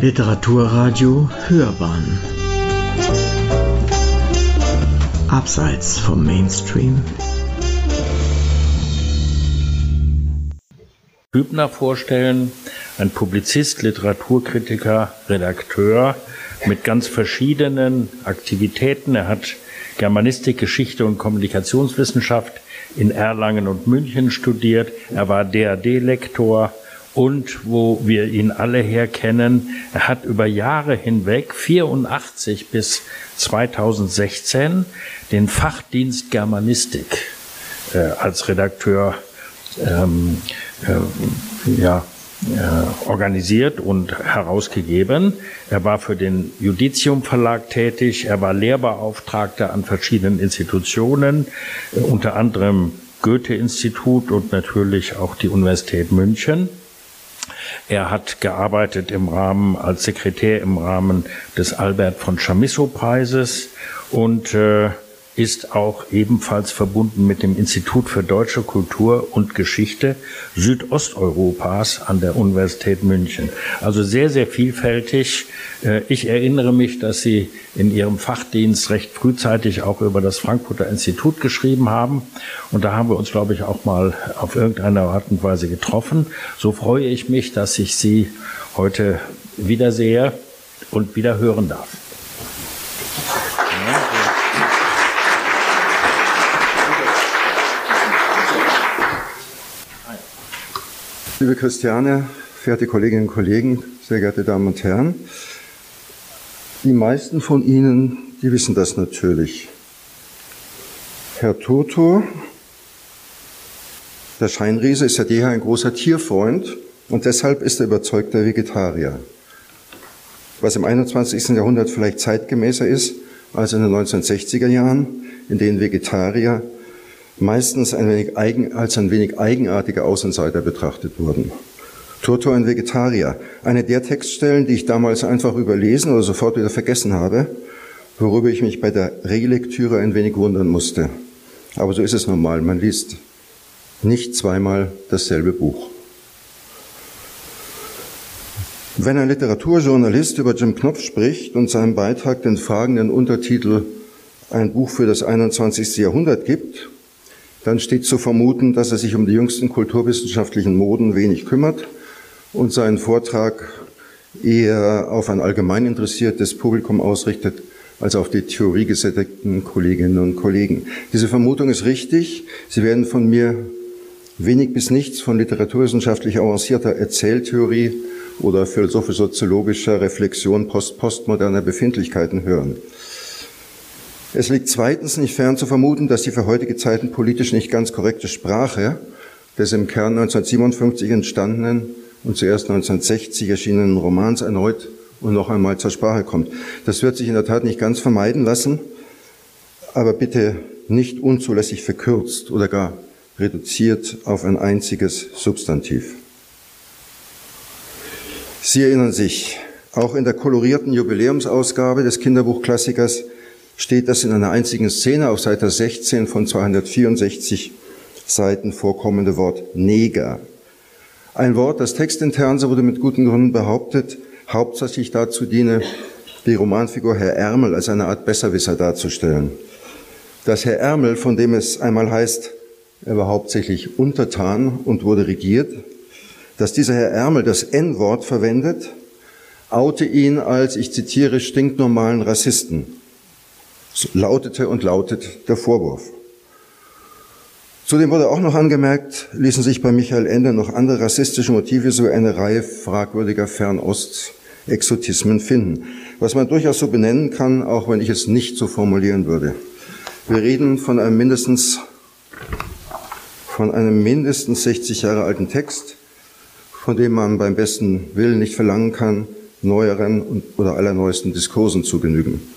Literaturradio Hörbahn Abseits vom Mainstream Hübner vorstellen, ein Publizist, Literaturkritiker, Redakteur mit ganz verschiedenen Aktivitäten. Er hat Germanistik, Geschichte und Kommunikationswissenschaft in Erlangen und München studiert. Er war DAD-Lektor und wo wir ihn alle herkennen, er hat über Jahre hinweg, 84 bis 2016, den Fachdienst Germanistik äh, als Redakteur ähm, äh, ja, äh, organisiert und herausgegeben. Er war für den Judicium Verlag tätig, er war Lehrbeauftragter an verschiedenen Institutionen, äh, unter anderem Goethe-Institut und natürlich auch die Universität München. Er hat gearbeitet im Rahmen als Sekretär im Rahmen des Albert von Chamisso Preises und äh, ist auch ebenfalls verbunden mit dem Institut für deutsche Kultur und Geschichte Südosteuropas an der Universität München. Also sehr, sehr vielfältig. Äh, ich erinnere mich, dass Sie in Ihrem Fachdienst recht frühzeitig auch über das Frankfurter Institut geschrieben haben. Und da haben wir uns, glaube ich, auch mal auf irgendeine Art und Weise getroffen. So freue ich mich, dass ich Sie heute wiedersehe und wieder hören darf. Liebe Christiane, verehrte Kolleginnen und Kollegen, sehr geehrte Damen und Herren, die meisten von Ihnen, die wissen das natürlich. Herr Toto, der Scheinriese, ist seit jeher ein großer Tierfreund und deshalb ist er überzeugter Vegetarier. Was im 21. Jahrhundert vielleicht zeitgemäßer ist als in den 1960er Jahren, in denen Vegetarier meistens ein wenig eigen, als ein wenig eigenartige Außenseiter betrachtet wurden. Toto ein Vegetarier. Eine der Textstellen, die ich damals einfach überlesen oder sofort wieder vergessen habe, worüber ich mich bei der Relektüre ein wenig wundern musste. Aber so ist es normal. Man liest nicht zweimal dasselbe Buch. Wenn ein Literaturjournalist über Jim Knopf spricht und seinem Beitrag den fragenden Untertitel Ein Buch für das 21. Jahrhundert gibt, dann steht zu vermuten, dass er sich um die jüngsten kulturwissenschaftlichen Moden wenig kümmert und seinen Vortrag eher auf ein allgemein interessiertes Publikum ausrichtet als auf die theoriegesättigten Kolleginnen und Kollegen. Diese Vermutung ist richtig. Sie werden von mir wenig bis nichts von literaturwissenschaftlich avancierter Erzähltheorie oder philosophisch-soziologischer Reflexion post-postmoderner Befindlichkeiten hören. Es liegt zweitens nicht fern zu vermuten, dass die für heutige Zeiten politisch nicht ganz korrekte Sprache des im Kern 1957 entstandenen und zuerst 1960 erschienenen Romans erneut und noch einmal zur Sprache kommt. Das wird sich in der Tat nicht ganz vermeiden lassen, aber bitte nicht unzulässig verkürzt oder gar reduziert auf ein einziges Substantiv. Sie erinnern sich, auch in der kolorierten Jubiläumsausgabe des Kinderbuchklassikers steht das in einer einzigen Szene auf Seite 16 von 264 Seiten vorkommende Wort Neger. Ein Wort, das textintern, so wurde mit guten Gründen behauptet, hauptsächlich dazu diene, die Romanfigur Herr Ärmel als eine Art Besserwisser darzustellen. Dass Herr Ärmel, von dem es einmal heißt, er war hauptsächlich untertan und wurde regiert, dass dieser Herr Ärmel das N-Wort verwendet, oute ihn als, ich zitiere, stinknormalen Rassisten lautete und lautet der Vorwurf. Zudem wurde auch noch angemerkt, ließen sich bei Michael Ende noch andere rassistische Motive sowie eine Reihe fragwürdiger Fernost-Exotismen finden, was man durchaus so benennen kann, auch wenn ich es nicht so formulieren würde. Wir reden von einem mindestens, von einem mindestens 60 Jahre alten Text, von dem man beim besten Willen nicht verlangen kann, neueren oder allerneuesten Diskursen zu genügen.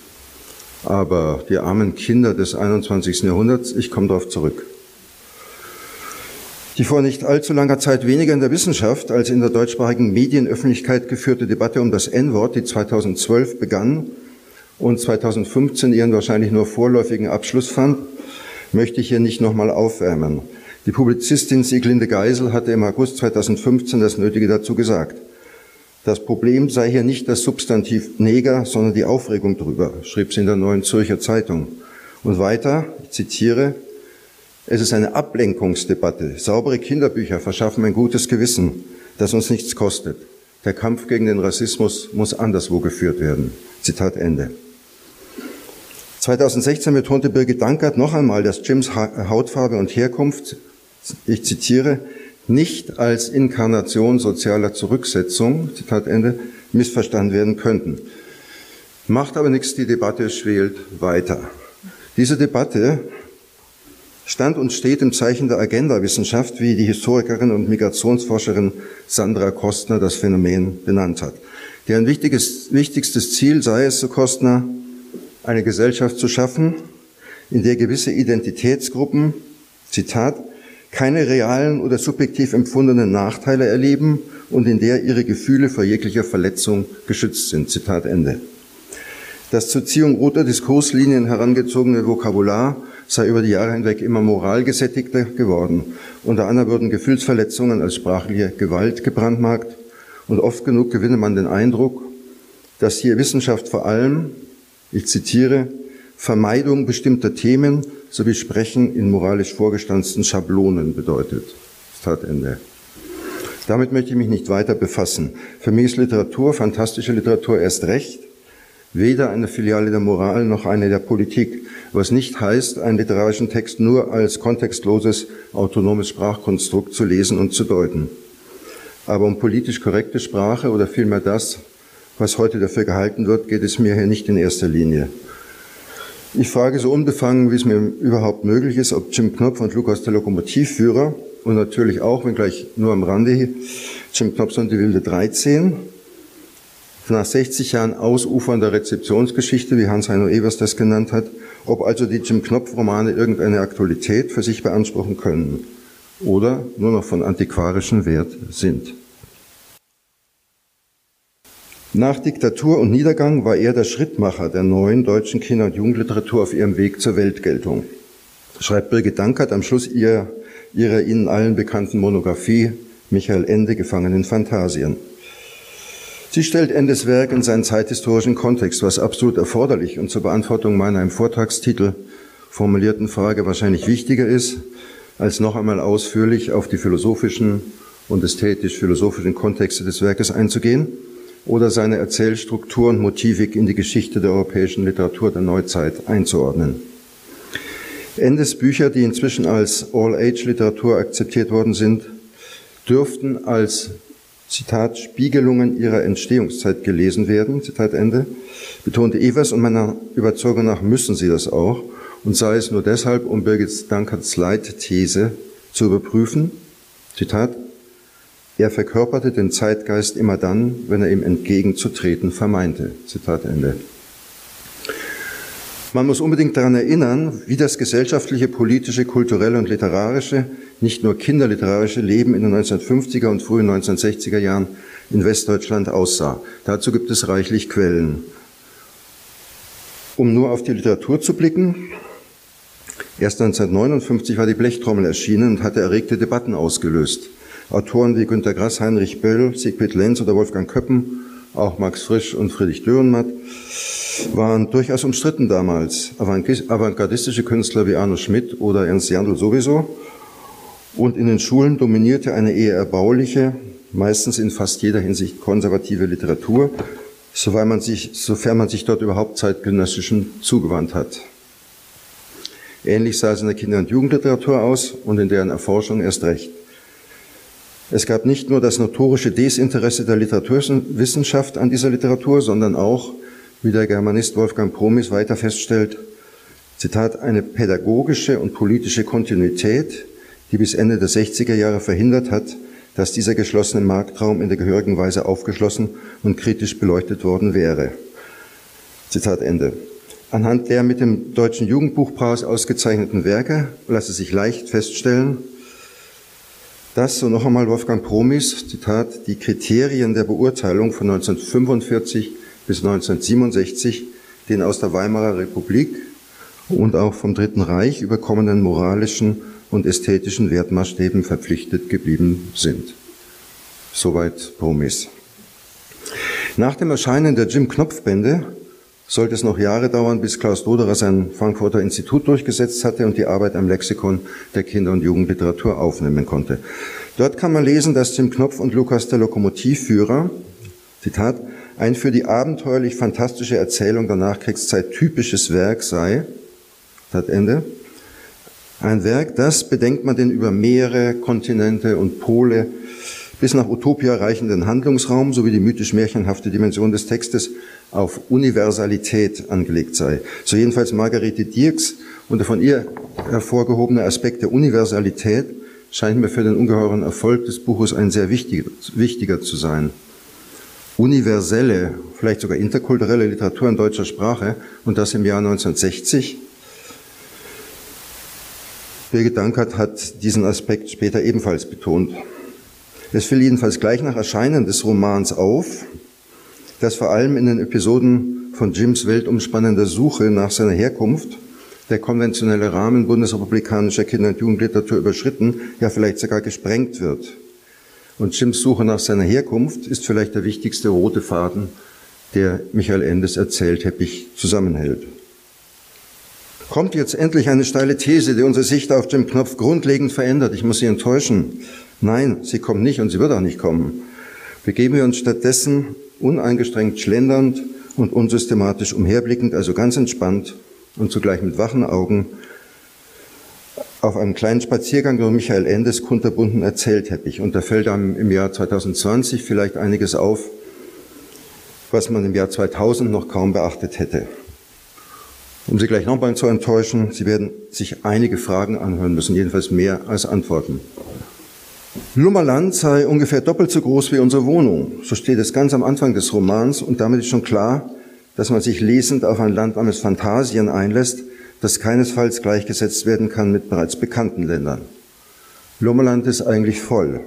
Aber die armen Kinder des 21. Jahrhunderts, ich komme darauf zurück. Die vor nicht allzu langer Zeit weniger in der Wissenschaft als in der deutschsprachigen Medienöffentlichkeit geführte Debatte um das N-Wort, die 2012 begann und 2015 ihren wahrscheinlich nur vorläufigen Abschluss fand, möchte ich hier nicht nochmal aufwärmen. Die Publizistin Sieglinde Geisel hatte im August 2015 das Nötige dazu gesagt. Das Problem sei hier nicht das Substantiv Neger, sondern die Aufregung drüber, schrieb sie in der Neuen Zürcher Zeitung. Und weiter, ich zitiere, es ist eine Ablenkungsdebatte. Saubere Kinderbücher verschaffen ein gutes Gewissen, das uns nichts kostet. Der Kampf gegen den Rassismus muss anderswo geführt werden. Zitat Ende. 2016 betonte Birgit Dankert noch einmal, dass Jims Hautfarbe und Herkunft, ich zitiere, nicht als Inkarnation sozialer Zurücksetzung, Zitat Ende, missverstanden werden könnten. Macht aber nichts, die Debatte schwelt weiter. Diese Debatte stand und steht im Zeichen der Agenda-Wissenschaft, wie die Historikerin und Migrationsforscherin Sandra Kostner das Phänomen benannt hat. Deren wichtiges, wichtigstes Ziel sei es, so Kostner, eine Gesellschaft zu schaffen, in der gewisse Identitätsgruppen, Zitat, keine realen oder subjektiv empfundenen Nachteile erleben und in der ihre Gefühle vor jeglicher Verletzung geschützt sind. Zitat Ende. Das zur Ziehung roter Diskurslinien herangezogene Vokabular sei über die Jahre hinweg immer moralgesättigter geworden. Unter anderem würden Gefühlsverletzungen als sprachliche Gewalt gebrandmarkt und oft genug gewinne man den Eindruck, dass hier Wissenschaft vor allem, ich zitiere, Vermeidung bestimmter Themen sowie Sprechen in moralisch vorgestanzten Schablonen bedeutet. Zitat Ende. Damit möchte ich mich nicht weiter befassen. Für mich ist Literatur, fantastische Literatur erst recht, weder eine Filiale der Moral noch eine der Politik, was nicht heißt, einen literarischen Text nur als kontextloses, autonomes Sprachkonstrukt zu lesen und zu deuten. Aber um politisch korrekte Sprache oder vielmehr das, was heute dafür gehalten wird, geht es mir hier nicht in erster Linie. Ich frage so unbefangen, wie es mir überhaupt möglich ist, ob Jim Knopf und Lukas der Lokomotivführer und natürlich auch, wenn gleich nur am Rande, Jim Knopf und die wilde 13, nach 60 Jahren ausufernder Rezeptionsgeschichte, wie Hans-Heino Evers das genannt hat, ob also die Jim Knopf-Romane irgendeine Aktualität für sich beanspruchen können oder nur noch von antiquarischem Wert sind. Nach Diktatur und Niedergang war er der Schrittmacher der neuen deutschen Kinder- und Jugendliteratur auf ihrem Weg zur Weltgeltung. Schreibt Birgit Dankert am Schluss ihrer, ihrer Ihnen allen bekannten Monographie Michael Ende Gefangen in Phantasien. Sie stellt Endes Werk in seinen zeithistorischen Kontext, was absolut erforderlich und zur Beantwortung meiner im Vortragstitel formulierten Frage wahrscheinlich wichtiger ist, als noch einmal ausführlich auf die philosophischen und ästhetisch-philosophischen Kontexte des Werkes einzugehen oder seine Erzählstruktur und Motivik in die Geschichte der europäischen Literatur der Neuzeit einzuordnen. Endes Bücher, die inzwischen als All-Age-Literatur akzeptiert worden sind, dürften als Zitat Spiegelungen ihrer Entstehungszeit gelesen werden, Zitat Ende, betonte Evers und meiner Überzeugung nach müssen sie das auch. Und sei es nur deshalb, um Birgit Dankerts Leitthese zu überprüfen, Zitat, er verkörperte den Zeitgeist immer dann, wenn er ihm entgegenzutreten vermeinte. Zitat Ende. Man muss unbedingt daran erinnern, wie das gesellschaftliche, politische, kulturelle und literarische, nicht nur kinderliterarische Leben in den 1950er und frühen 1960er Jahren in Westdeutschland aussah. Dazu gibt es reichlich Quellen. Um nur auf die Literatur zu blicken, erst 1959 war die Blechtrommel erschienen und hatte erregte Debatten ausgelöst. Autoren wie Günter Grass, Heinrich Böll, Siegfried Lenz oder Wolfgang Köppen, auch Max Frisch und Friedrich Dürrenmatt, waren durchaus umstritten damals. Avantgardistische Künstler wie Arno Schmidt oder Ernst Jandl sowieso. Und in den Schulen dominierte eine eher erbauliche, meistens in fast jeder Hinsicht konservative Literatur, sofern man sich, sofern man sich dort überhaupt zeitgenössischen zugewandt hat. Ähnlich sah es in der Kinder- und Jugendliteratur aus und in deren Erforschung erst recht. Es gab nicht nur das notorische Desinteresse der Literaturwissenschaft an dieser Literatur, sondern auch, wie der Germanist Wolfgang Promis weiter feststellt, Zitat, eine pädagogische und politische Kontinuität, die bis Ende der 60er Jahre verhindert hat, dass dieser geschlossene Marktraum in der gehörigen Weise aufgeschlossen und kritisch beleuchtet worden wäre. Zitat Ende. Anhand der mit dem Deutschen Jugendbuchpreis ausgezeichneten Werke lasse sich leicht feststellen, dass, so noch einmal Wolfgang Promis, Zitat, die Kriterien der Beurteilung von 1945 bis 1967 den aus der Weimarer Republik und auch vom Dritten Reich überkommenen moralischen und ästhetischen Wertmaßstäben verpflichtet geblieben sind. Soweit Promis. Nach dem Erscheinen der Jim Knopf-Bände sollte es noch Jahre dauern, bis Klaus Doderer sein Frankfurter Institut durchgesetzt hatte und die Arbeit am Lexikon der Kinder- und Jugendliteratur aufnehmen konnte. Dort kann man lesen, dass Jim Knopf und Lukas der Lokomotivführer, Zitat, ein für die abenteuerlich fantastische Erzählung der Nachkriegszeit typisches Werk sei, Zitat Ende, ein Werk, das, bedenkt man den über Meere, Kontinente und Pole bis nach Utopia reichenden Handlungsraum sowie die mythisch-märchenhafte Dimension des Textes auf Universalität angelegt sei. So jedenfalls Margarete Dirks und der von ihr hervorgehobene Aspekt der Universalität scheint mir für den ungeheuren Erfolg des Buches ein sehr wichtiger, wichtiger zu sein. Universelle, vielleicht sogar interkulturelle Literatur in deutscher Sprache und das im Jahr 1960. Birgit Dankert hat diesen Aspekt später ebenfalls betont. Es fiel jedenfalls gleich nach Erscheinen des Romans auf, dass vor allem in den Episoden von Jims weltumspannender Suche nach seiner Herkunft der konventionelle Rahmen bundesrepublikanischer Kinder- und Jugendliteratur überschritten, ja vielleicht sogar gesprengt wird. Und Jims Suche nach seiner Herkunft ist vielleicht der wichtigste rote Faden, der Michael Endes Erzählteppich zusammenhält. Kommt jetzt endlich eine steile These, die unsere Sicht auf Jim Knopf grundlegend verändert. Ich muss Sie enttäuschen. Nein, sie kommt nicht und sie wird auch nicht kommen. Begeben wir uns stattdessen uneingestrengt schlendernd und unsystematisch umherblickend, also ganz entspannt und zugleich mit wachen Augen auf einem kleinen Spaziergang durch Michael Endes kunterbunten Erzählteppich. Und da fällt einem im Jahr 2020 vielleicht einiges auf, was man im Jahr 2000 noch kaum beachtet hätte. Um Sie gleich nochmal zu enttäuschen, Sie werden sich einige Fragen anhören müssen, jedenfalls mehr als Antworten. Lummerland sei ungefähr doppelt so groß wie unsere Wohnung. So steht es ganz am Anfang des Romans und damit ist schon klar, dass man sich lesend auf ein Land namens Phantasien einlässt, das keinesfalls gleichgesetzt werden kann mit bereits bekannten Ländern. Lummerland ist eigentlich voll.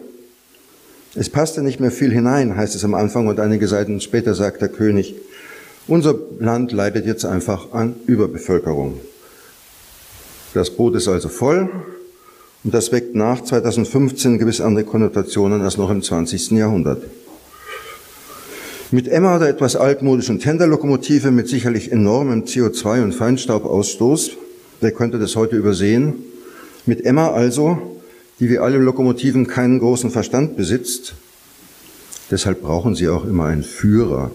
Es passte nicht mehr viel hinein, heißt es am Anfang und einige Seiten später sagt der König, unser Land leidet jetzt einfach an Überbevölkerung. Das Boot ist also voll und das weckt nach 2015 gewiss andere Konnotationen als noch im 20. Jahrhundert. Mit Emma der etwas altmodischen Tenderlokomotive mit sicherlich enormem CO2- und Feinstaubausstoß, wer könnte das heute übersehen? Mit Emma also, die wie alle Lokomotiven keinen großen Verstand besitzt, deshalb brauchen sie auch immer einen Führer.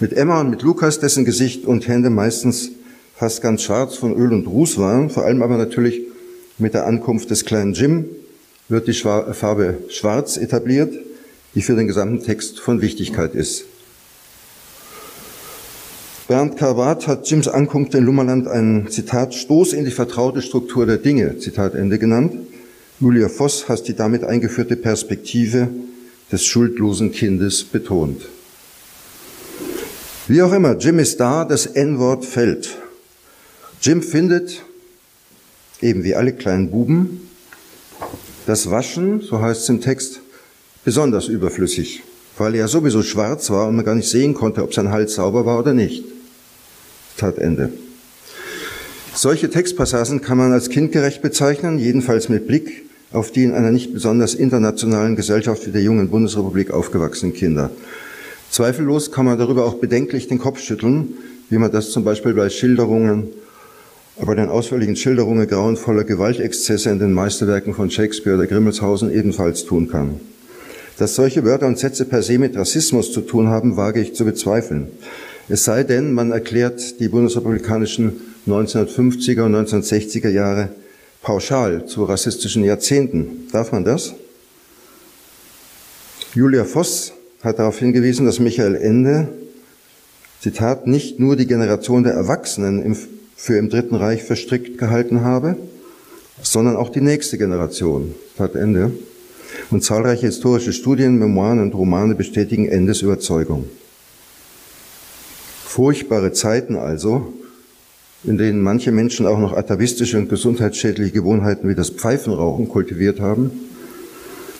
Mit Emma und mit Lukas, dessen Gesicht und Hände meistens fast ganz schwarz von Öl und Ruß waren, vor allem aber natürlich mit der Ankunft des kleinen Jim wird die Farbe Schwarz etabliert, die für den gesamten Text von Wichtigkeit ist. Bernd Karwat hat Jims Ankunft in Lummerland einen, Zitat, Stoß in die vertraute Struktur der Dinge, Zitat Ende genannt. Julia Voss hat die damit eingeführte Perspektive des schuldlosen Kindes betont. Wie auch immer, Jim ist da, das N-Wort fällt. Jim findet, eben wie alle kleinen Buben, das Waschen, so heißt es im Text, besonders überflüssig, weil er sowieso schwarz war und man gar nicht sehen konnte, ob sein Hals sauber war oder nicht. Tat Ende. Solche Textpassagen kann man als kindgerecht bezeichnen, jedenfalls mit Blick auf die in einer nicht besonders internationalen Gesellschaft wie der jungen Bundesrepublik aufgewachsenen Kinder. Zweifellos kann man darüber auch bedenklich den Kopf schütteln, wie man das zum Beispiel bei Schilderungen, bei den ausführlichen Schilderungen grauenvoller Gewaltexzesse in den Meisterwerken von Shakespeare oder Grimmelshausen ebenfalls tun kann. Dass solche Wörter und Sätze per se mit Rassismus zu tun haben, wage ich zu bezweifeln. Es sei denn, man erklärt die bundesrepublikanischen 1950er und 1960er Jahre pauschal zu rassistischen Jahrzehnten. Darf man das? Julia Voss hat darauf hingewiesen, dass Michael Ende, Zitat, nicht nur die Generation der Erwachsenen im, für im Dritten Reich verstrickt gehalten habe, sondern auch die nächste Generation. Zitat Ende und zahlreiche historische Studien, Memoiren und Romane bestätigen Endes Überzeugung. Furchtbare Zeiten also, in denen manche Menschen auch noch atavistische und gesundheitsschädliche Gewohnheiten wie das Pfeifenrauchen kultiviert haben.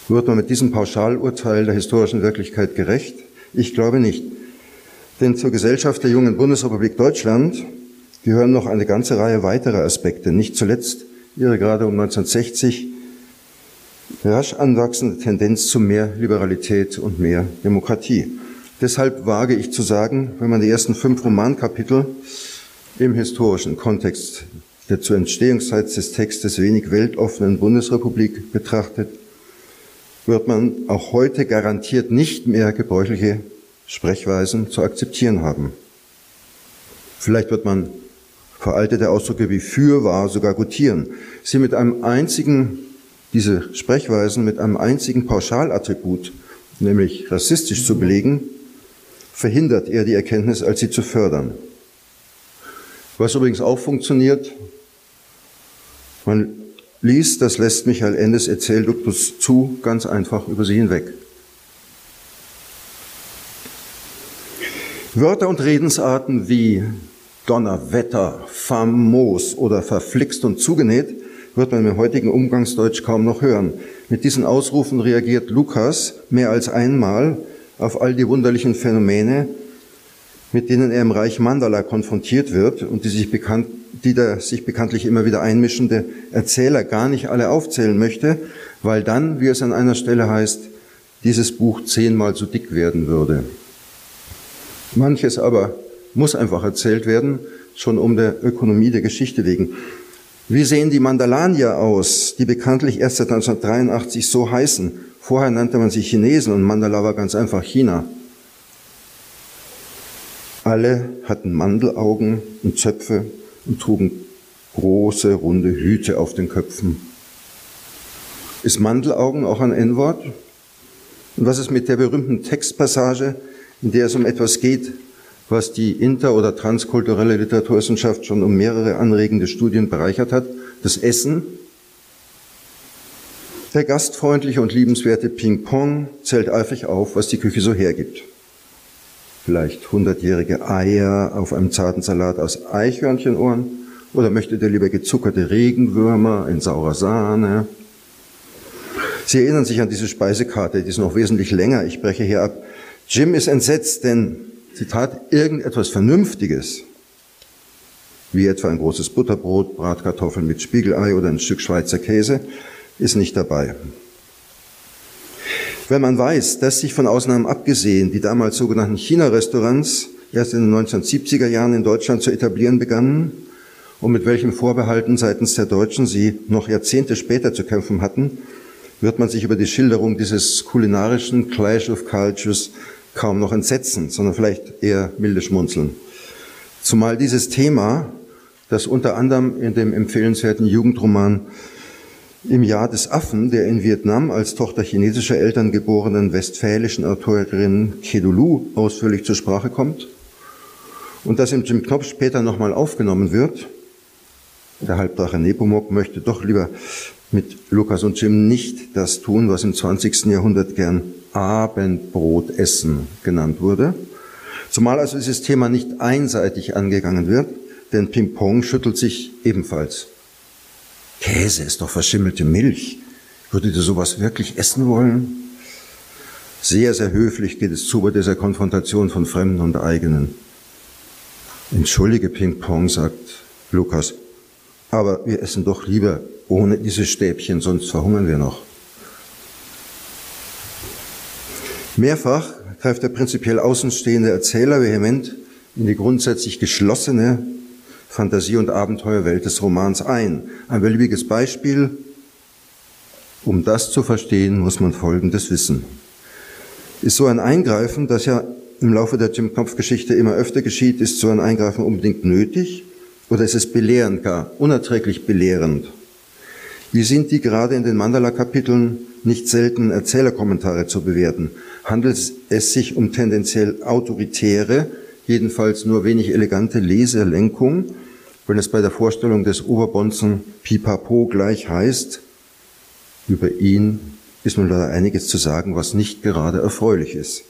Wird man mit diesem Pauschalurteil der historischen Wirklichkeit gerecht? Ich glaube nicht. Denn zur Gesellschaft der jungen Bundesrepublik Deutschland gehören noch eine ganze Reihe weiterer Aspekte, nicht zuletzt ihre gerade um 1960 rasch anwachsende Tendenz zu mehr Liberalität und mehr Demokratie. Deshalb wage ich zu sagen, wenn man die ersten fünf Romankapitel im historischen Kontext der zur Entstehungszeit des Textes wenig weltoffenen Bundesrepublik betrachtet, wird man auch heute garantiert nicht mehr gebräuchliche Sprechweisen zu akzeptieren haben. Vielleicht wird man veraltete Ausdrücke wie für war sogar gutieren. Sie mit einem einzigen, diese Sprechweisen mit einem einzigen Pauschalattribut, nämlich rassistisch zu belegen, verhindert eher die Erkenntnis, als sie zu fördern. Was übrigens auch funktioniert, man liest das lässt Michael Endes Erzählduktus zu, ganz einfach über sie hinweg. Wörter und Redensarten wie Donnerwetter, famos oder verflixt und zugenäht wird man im heutigen Umgangsdeutsch kaum noch hören. Mit diesen Ausrufen reagiert Lukas mehr als einmal auf all die wunderlichen Phänomene, mit denen er im Reich Mandala konfrontiert wird und die sich bekannt, die der sich bekanntlich immer wieder einmischende Erzähler gar nicht alle aufzählen möchte, weil dann, wie es an einer Stelle heißt, dieses Buch zehnmal so dick werden würde. Manches aber muss einfach erzählt werden, schon um der Ökonomie der Geschichte wegen. Wie sehen die Mandalanier aus, die bekanntlich erst seit 1983 so heißen? Vorher nannte man sie Chinesen und Mandala war ganz einfach China. Alle hatten Mandelaugen und Zöpfe und trugen große, runde Hüte auf den Köpfen. Ist Mandelaugen auch ein N-Wort? Und was ist mit der berühmten Textpassage, in der es um etwas geht, was die inter- oder transkulturelle Literaturwissenschaft schon um mehrere anregende Studien bereichert hat? Das Essen. Der gastfreundliche und liebenswerte Ping-Pong zählt eifrig auf, was die Küche so hergibt vielleicht hundertjährige Eier auf einem zarten Salat aus Eichhörnchenohren? Oder möchtet ihr lieber gezuckerte Regenwürmer in saurer Sahne? Sie erinnern sich an diese Speisekarte, die ist noch wesentlich länger. Ich breche hier ab. Jim ist entsetzt, denn, Zitat, irgendetwas Vernünftiges, wie etwa ein großes Butterbrot, Bratkartoffeln mit Spiegelei oder ein Stück Schweizer Käse, ist nicht dabei. Wenn man weiß, dass sich von Ausnahmen abgesehen die damals sogenannten China-Restaurants erst in den 1970er Jahren in Deutschland zu etablieren begannen und mit welchen Vorbehalten seitens der Deutschen sie noch Jahrzehnte später zu kämpfen hatten, wird man sich über die Schilderung dieses kulinarischen Clash of Cultures kaum noch entsetzen, sondern vielleicht eher milde schmunzeln. Zumal dieses Thema, das unter anderem in dem empfehlenswerten Jugendroman im Jahr des Affen, der in Vietnam als Tochter chinesischer Eltern geborenen westfälischen Autorin Kedulu ausführlich zur Sprache kommt und das im Jim Knopf später nochmal aufgenommen wird. Der Halbdrache Nepomuk möchte doch lieber mit Lukas und Jim nicht das tun, was im 20. Jahrhundert gern Abendbrotessen genannt wurde. Zumal also dieses Thema nicht einseitig angegangen wird, denn Ping-Pong schüttelt sich ebenfalls Käse ist doch verschimmelte Milch. Würdet ihr sowas wirklich essen wollen? Sehr, sehr höflich geht es zu bei dieser Konfrontation von Fremden und Eigenen. Entschuldige, Ping-Pong, sagt Lukas, aber wir essen doch lieber ohne diese Stäbchen, sonst verhungern wir noch. Mehrfach greift der prinzipiell außenstehende Erzähler vehement in die grundsätzlich geschlossene Fantasie- und Abenteuerwelt des Romans ein. Ein beliebiges Beispiel. Um das zu verstehen, muss man Folgendes wissen. Ist so ein Eingreifen, das ja im Laufe der Jim Knopf-Geschichte immer öfter geschieht, ist so ein Eingreifen unbedingt nötig? Oder ist es belehrend gar, unerträglich belehrend? Wie sind die gerade in den Mandala-Kapiteln nicht selten Erzählerkommentare zu bewerten? Handelt es sich um tendenziell autoritäre, jedenfalls nur wenig elegante Leserlenkung wenn es bei der Vorstellung des Oberbonzen Pipapo gleich heißt, über ihn ist nun leider einiges zu sagen, was nicht gerade erfreulich ist.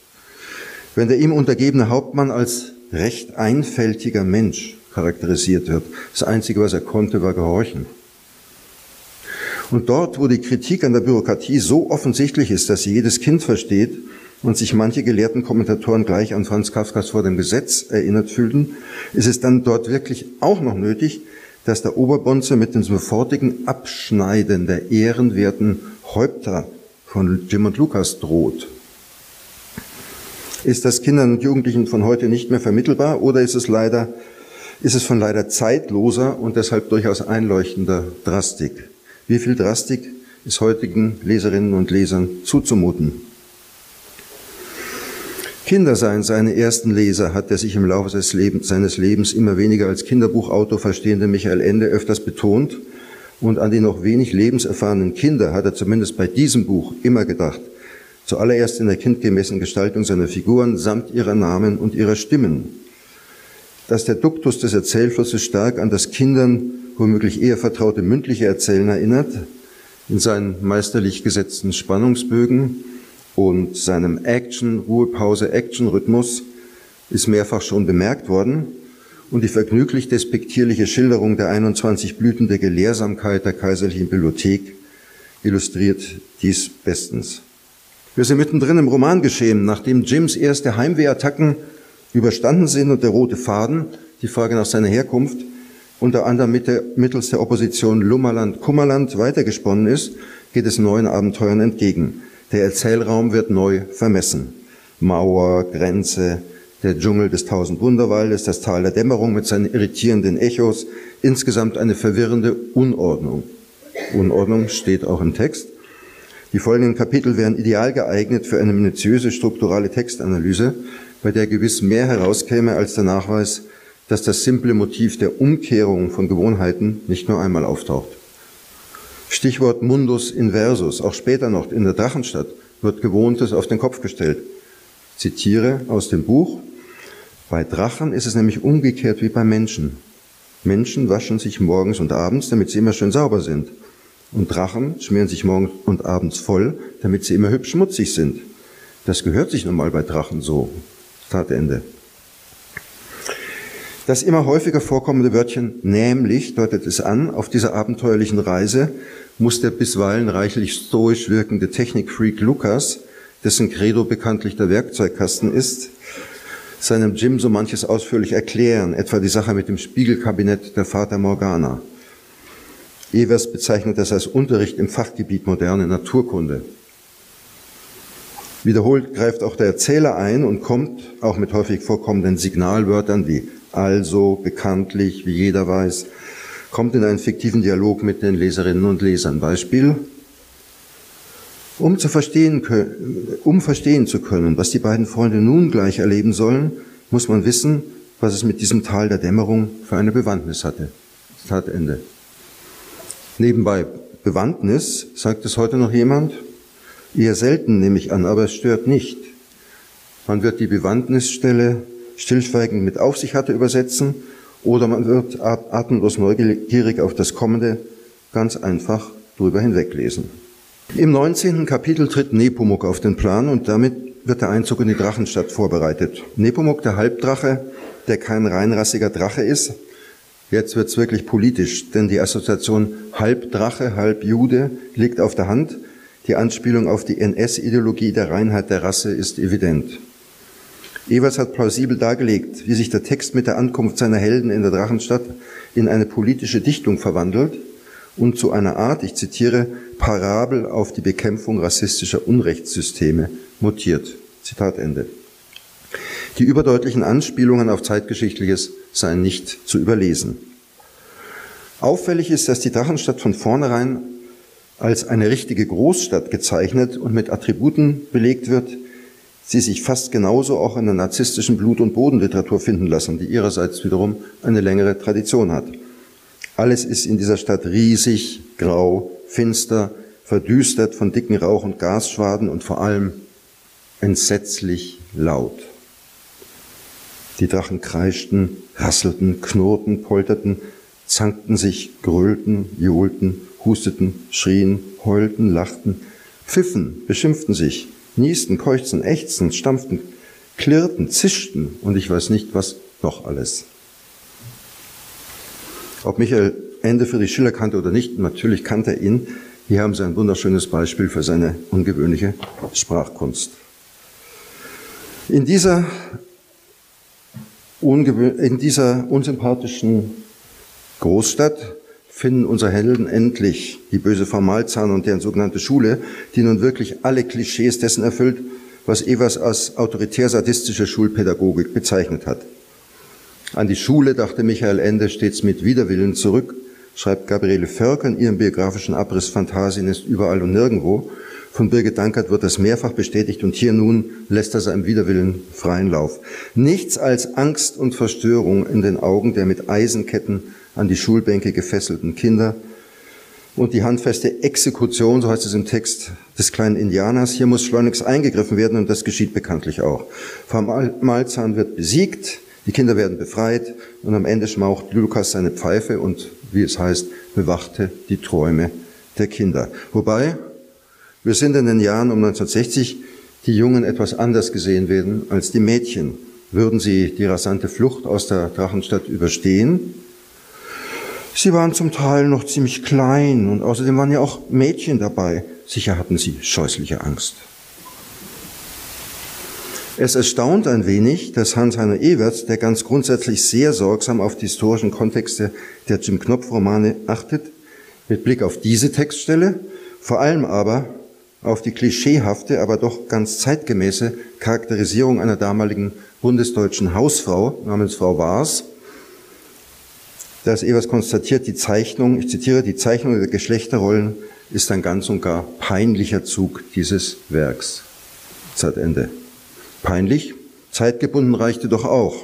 Wenn der ihm untergebene Hauptmann als recht einfältiger Mensch charakterisiert wird, das Einzige, was er konnte, war gehorchen. Und dort, wo die Kritik an der Bürokratie so offensichtlich ist, dass sie jedes Kind versteht, und sich manche gelehrten Kommentatoren gleich an Franz Kafkas vor dem Gesetz erinnert fühlten, ist es dann dort wirklich auch noch nötig, dass der Oberbonze mit dem sofortigen Abschneiden der ehrenwerten Häupter von Jim und Lukas droht. Ist das Kindern und Jugendlichen von heute nicht mehr vermittelbar oder ist es leider, ist es von leider zeitloser und deshalb durchaus einleuchtender Drastik? Wie viel Drastik ist heutigen Leserinnen und Lesern zuzumuten? Kinder seien seine ersten Leser, hat der sich im Laufe seines Lebens, seines Lebens immer weniger als Kinderbuchautor verstehende Michael Ende öfters betont. Und an die noch wenig lebenserfahrenen Kinder hat er zumindest bei diesem Buch immer gedacht. Zuallererst in der kindgemäßen Gestaltung seiner Figuren samt ihrer Namen und ihrer Stimmen. Dass der Duktus des Erzählflusses stark an das Kindern womöglich eher vertraute mündliche Erzählen erinnert, in seinen meisterlich gesetzten Spannungsbögen, und seinem Action, Ruhepause, Action-Rhythmus ist mehrfach schon bemerkt worden und die vergnüglich despektierliche Schilderung der 21 Blüten der Gelehrsamkeit der Kaiserlichen Bibliothek illustriert dies bestens. Wir sind mittendrin im Roman geschehen, nachdem Jims erste Heimwehattacken überstanden sind und der rote Faden, die Frage nach seiner Herkunft, unter anderem mit der, mittels der Opposition Lummerland-Kummerland weitergesponnen ist, geht es neuen Abenteuern entgegen. Der Erzählraum wird neu vermessen. Mauer, Grenze, der Dschungel des Tausend Wunderwaldes, das Tal der Dämmerung mit seinen irritierenden Echos, insgesamt eine verwirrende Unordnung. Unordnung steht auch im Text. Die folgenden Kapitel wären ideal geeignet für eine minutiöse strukturale Textanalyse, bei der gewiss mehr herauskäme als der Nachweis, dass das simple Motiv der Umkehrung von Gewohnheiten nicht nur einmal auftaucht. Stichwort Mundus inversus. Auch später noch in der Drachenstadt wird Gewohntes auf den Kopf gestellt. zitiere aus dem Buch. Bei Drachen ist es nämlich umgekehrt wie bei Menschen. Menschen waschen sich morgens und abends, damit sie immer schön sauber sind. Und Drachen schmieren sich morgens und abends voll, damit sie immer hübsch schmutzig sind. Das gehört sich nun mal bei Drachen so. Tatende. Das immer häufiger vorkommende Wörtchen nämlich deutet es an, auf dieser abenteuerlichen Reise muss der bisweilen reichlich stoisch wirkende Technikfreak Lukas, dessen Credo bekanntlich der Werkzeugkasten ist, seinem Jim so manches ausführlich erklären, etwa die Sache mit dem Spiegelkabinett der Vater Morgana. Evers bezeichnet das als Unterricht im Fachgebiet moderne Naturkunde. Wiederholt greift auch der Erzähler ein und kommt auch mit häufig vorkommenden Signalwörtern wie also bekanntlich, wie jeder weiß, kommt in einen fiktiven Dialog mit den Leserinnen und Lesern. Beispiel. Um, zu verstehen, um verstehen zu können, was die beiden Freunde nun gleich erleben sollen, muss man wissen, was es mit diesem Tal der Dämmerung für eine Bewandtnis hatte. Zitat Ende. Nebenbei Bewandtnis, sagt es heute noch jemand? Eher selten nehme ich an, aber es stört nicht. Man wird die Bewandtnisstelle stillschweigend mit auf sich hatte, übersetzen, oder man wird atemlos neugierig auf das Kommende ganz einfach drüber hinweglesen. Im 19. Kapitel tritt Nepomuk auf den Plan und damit wird der Einzug in die Drachenstadt vorbereitet. Nepomuk, der Halbdrache, der kein reinrassiger Drache ist, jetzt wird's wirklich politisch, denn die Assoziation Halbdrache, Halbjude liegt auf der Hand. Die Anspielung auf die NS-Ideologie der Reinheit der Rasse ist evident. Evers hat plausibel dargelegt, wie sich der Text mit der Ankunft seiner Helden in der Drachenstadt in eine politische Dichtung verwandelt und zu einer Art, ich zitiere, Parabel auf die Bekämpfung rassistischer Unrechtssysteme mutiert. Zitat Ende. Die überdeutlichen Anspielungen auf Zeitgeschichtliches seien nicht zu überlesen. Auffällig ist, dass die Drachenstadt von vornherein als eine richtige Großstadt gezeichnet und mit Attributen belegt wird, sie sich fast genauso auch in der narzisstischen Blut- und Bodenliteratur finden lassen, die ihrerseits wiederum eine längere Tradition hat. Alles ist in dieser Stadt riesig, grau, finster, verdüstert von dicken Rauch- und Gasschwaden und vor allem entsetzlich laut. Die Drachen kreischten, rasselten, knurrten, polterten, zankten sich, grölten, johlten, husteten, schrien, heulten, lachten, pfiffen, beschimpften sich, niesten, keuchzen, ächzten, stampften, klirrten, zischten und ich weiß nicht, was noch alles. Ob Michael Ende für die Schiller kannte oder nicht, natürlich kannte er ihn. Hier haben Sie ein wunderschönes Beispiel für seine ungewöhnliche Sprachkunst. In dieser, in dieser unsympathischen Großstadt finden unsere Helden endlich die böse Frau Malzahn und deren sogenannte Schule, die nun wirklich alle Klischees dessen erfüllt, was Evers als autoritär-sadistische Schulpädagogik bezeichnet hat. An die Schule dachte Michael Ende stets mit Widerwillen zurück, schreibt Gabriele Förk in ihrem biografischen Abriss Phantasien ist überall und nirgendwo. Von Birgit Dankert wird das mehrfach bestätigt und hier nun lässt er seinem Widerwillen freien Lauf. Nichts als Angst und Verstörung in den Augen der mit Eisenketten an die Schulbänke gefesselten Kinder und die handfeste Exekution, so heißt es im Text des kleinen Indianers. Hier muss schleunigst eingegriffen werden und das geschieht bekanntlich auch. Frau Malzahn wird besiegt, die Kinder werden befreit und am Ende schmaucht Lukas seine Pfeife und, wie es heißt, bewachte die Träume der Kinder. Wobei, wir sind in den Jahren um 1960, die Jungen etwas anders gesehen werden als die Mädchen. Würden sie die rasante Flucht aus der Drachenstadt überstehen? Sie waren zum Teil noch ziemlich klein und außerdem waren ja auch Mädchen dabei. Sicher hatten sie scheußliche Angst. Es erstaunt ein wenig, dass Hans-Heiner Ewert, der ganz grundsätzlich sehr sorgsam auf die historischen Kontexte der Jim Knopf-Romane achtet, mit Blick auf diese Textstelle, vor allem aber auf die klischeehafte, aber doch ganz zeitgemäße Charakterisierung einer damaligen bundesdeutschen Hausfrau namens Frau Waas, dass Evers konstatiert, die Zeichnung, ich zitiere, die Zeichnung der Geschlechterrollen ist ein ganz und gar peinlicher Zug dieses Werks. Zeitende. Peinlich, zeitgebunden reichte doch auch.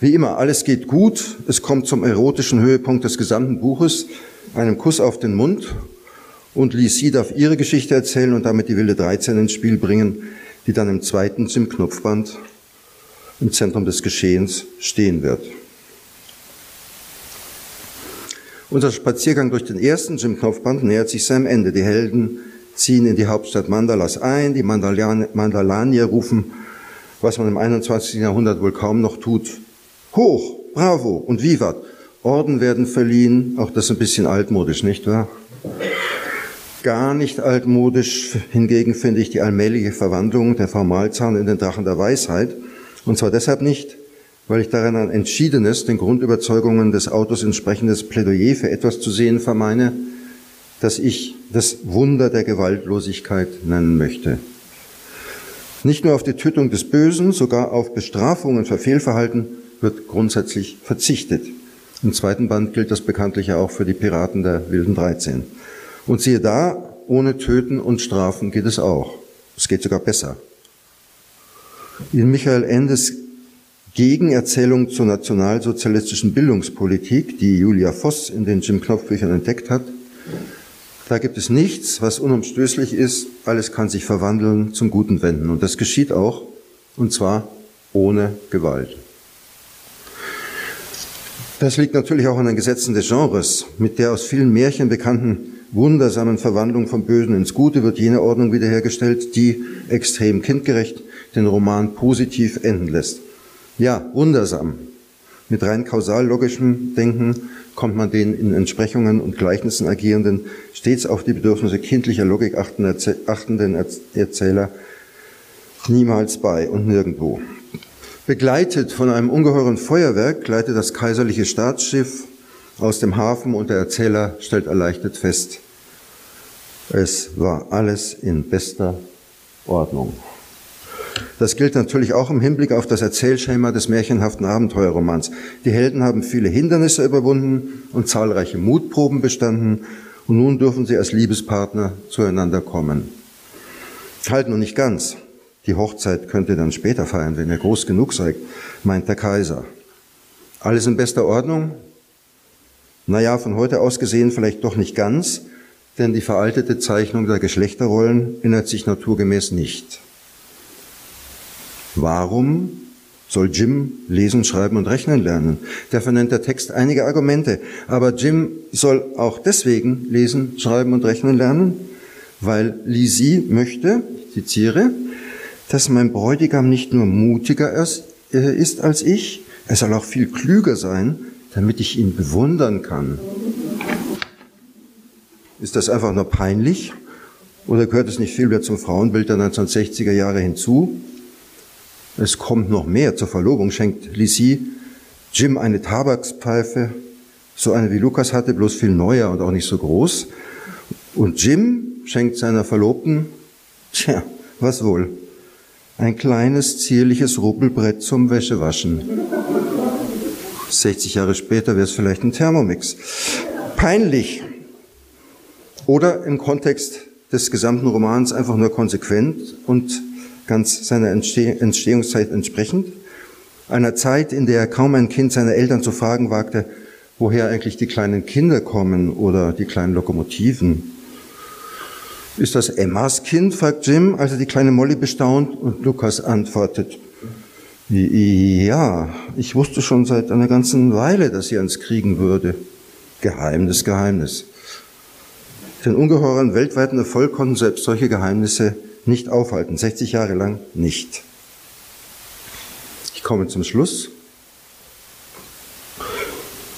Wie immer, alles geht gut, es kommt zum erotischen Höhepunkt des gesamten Buches, einem Kuss auf den Mund und Lisi darf ihre Geschichte erzählen und damit die Wilde 13 ins Spiel bringen, die dann im zweiten Jim Knopfband im Zentrum des Geschehens stehen wird. Unser Spaziergang durch den ersten Jim Knopfband nähert sich seinem Ende. Die Helden ziehen in die Hauptstadt Mandalas ein, die Mandalanier rufen, was man im 21. Jahrhundert wohl kaum noch tut, hoch, bravo und vivat. Orden werden verliehen, auch das ein bisschen altmodisch, nicht wahr? Gar nicht altmodisch hingegen finde ich die allmähliche Verwandlung der Formalzahn in den Drachen der Weisheit. Und zwar deshalb nicht, weil ich darin ein entschiedenes, den Grundüberzeugungen des Autors entsprechendes Plädoyer für etwas zu sehen vermeine, das ich das Wunder der Gewaltlosigkeit nennen möchte. Nicht nur auf die Tötung des Bösen, sogar auf Bestrafungen für Fehlverhalten wird grundsätzlich verzichtet. Im zweiten Band gilt das bekanntlich auch für die Piraten der wilden 13. Und siehe da, ohne Töten und Strafen geht es auch. Es geht sogar besser. In Michael Endes Gegenerzählung zur nationalsozialistischen Bildungspolitik, die Julia Voss in den Jim Knopf Büchern entdeckt hat, da gibt es nichts, was unumstößlich ist. Alles kann sich verwandeln, zum Guten wenden. Und das geschieht auch, und zwar ohne Gewalt. Das liegt natürlich auch an den Gesetzen des Genres. Mit der aus vielen Märchen bekannten wundersamen Verwandlung vom Bösen ins Gute wird jene Ordnung wiederhergestellt, die extrem kindgerecht den Roman positiv enden lässt. Ja, wundersam. Mit rein kausal-logischem Denken kommt man den in Entsprechungen und Gleichnissen agierenden, stets auf die Bedürfnisse kindlicher Logik achtenden Erzähler niemals bei und nirgendwo. Begleitet von einem ungeheuren Feuerwerk gleitet das kaiserliche Staatsschiff aus dem Hafen und der Erzähler stellt erleichtert fest, es war alles in bester Ordnung. Das gilt natürlich auch im Hinblick auf das Erzählschema des märchenhaften Abenteuerromans. Die Helden haben viele Hindernisse überwunden und zahlreiche Mutproben bestanden und nun dürfen sie als Liebespartner zueinander kommen. Halt nur nicht ganz. Die Hochzeit könnt ihr dann später feiern, wenn ihr groß genug seid, meint der Kaiser. Alles in bester Ordnung? Naja, von heute aus gesehen vielleicht doch nicht ganz, denn die veraltete Zeichnung der Geschlechterrollen ändert sich naturgemäß nicht. Warum soll Jim lesen, schreiben und rechnen lernen? Dafür nennt der Text einige Argumente. Aber Jim soll auch deswegen lesen, schreiben und rechnen lernen, weil Lisi möchte, ich zitiere, dass mein Bräutigam nicht nur mutiger äh, ist als ich, er soll auch viel klüger sein, damit ich ihn bewundern kann. Ist das einfach nur peinlich? Oder gehört es nicht vielmehr zum Frauenbild der 1960er Jahre hinzu? Es kommt noch mehr. Zur Verlobung schenkt Lisi Jim eine Tabakspfeife, so eine wie Lukas hatte, bloß viel neuer und auch nicht so groß. Und Jim schenkt seiner Verlobten, tja, Was wohl? Ein kleines, zierliches Ruppelbrett zum Wäschewaschen. 60 Jahre später wäre es vielleicht ein Thermomix. Peinlich. Oder im Kontext des gesamten Romans einfach nur konsequent und ganz seiner Entstehungszeit entsprechend. Einer Zeit, in der kaum ein Kind seine Eltern zu fragen wagte, woher eigentlich die kleinen Kinder kommen oder die kleinen Lokomotiven. Ist das Emmas Kind? fragt Jim, als er die kleine Molly bestaunt und Lukas antwortet, ja, ich wusste schon seit einer ganzen Weile, dass sie ans kriegen würde. Geheimnis, Geheimnis. Den ungeheuren weltweiten Erfolg konnten selbst solche Geheimnisse nicht aufhalten, 60 Jahre lang nicht. Ich komme zum Schluss.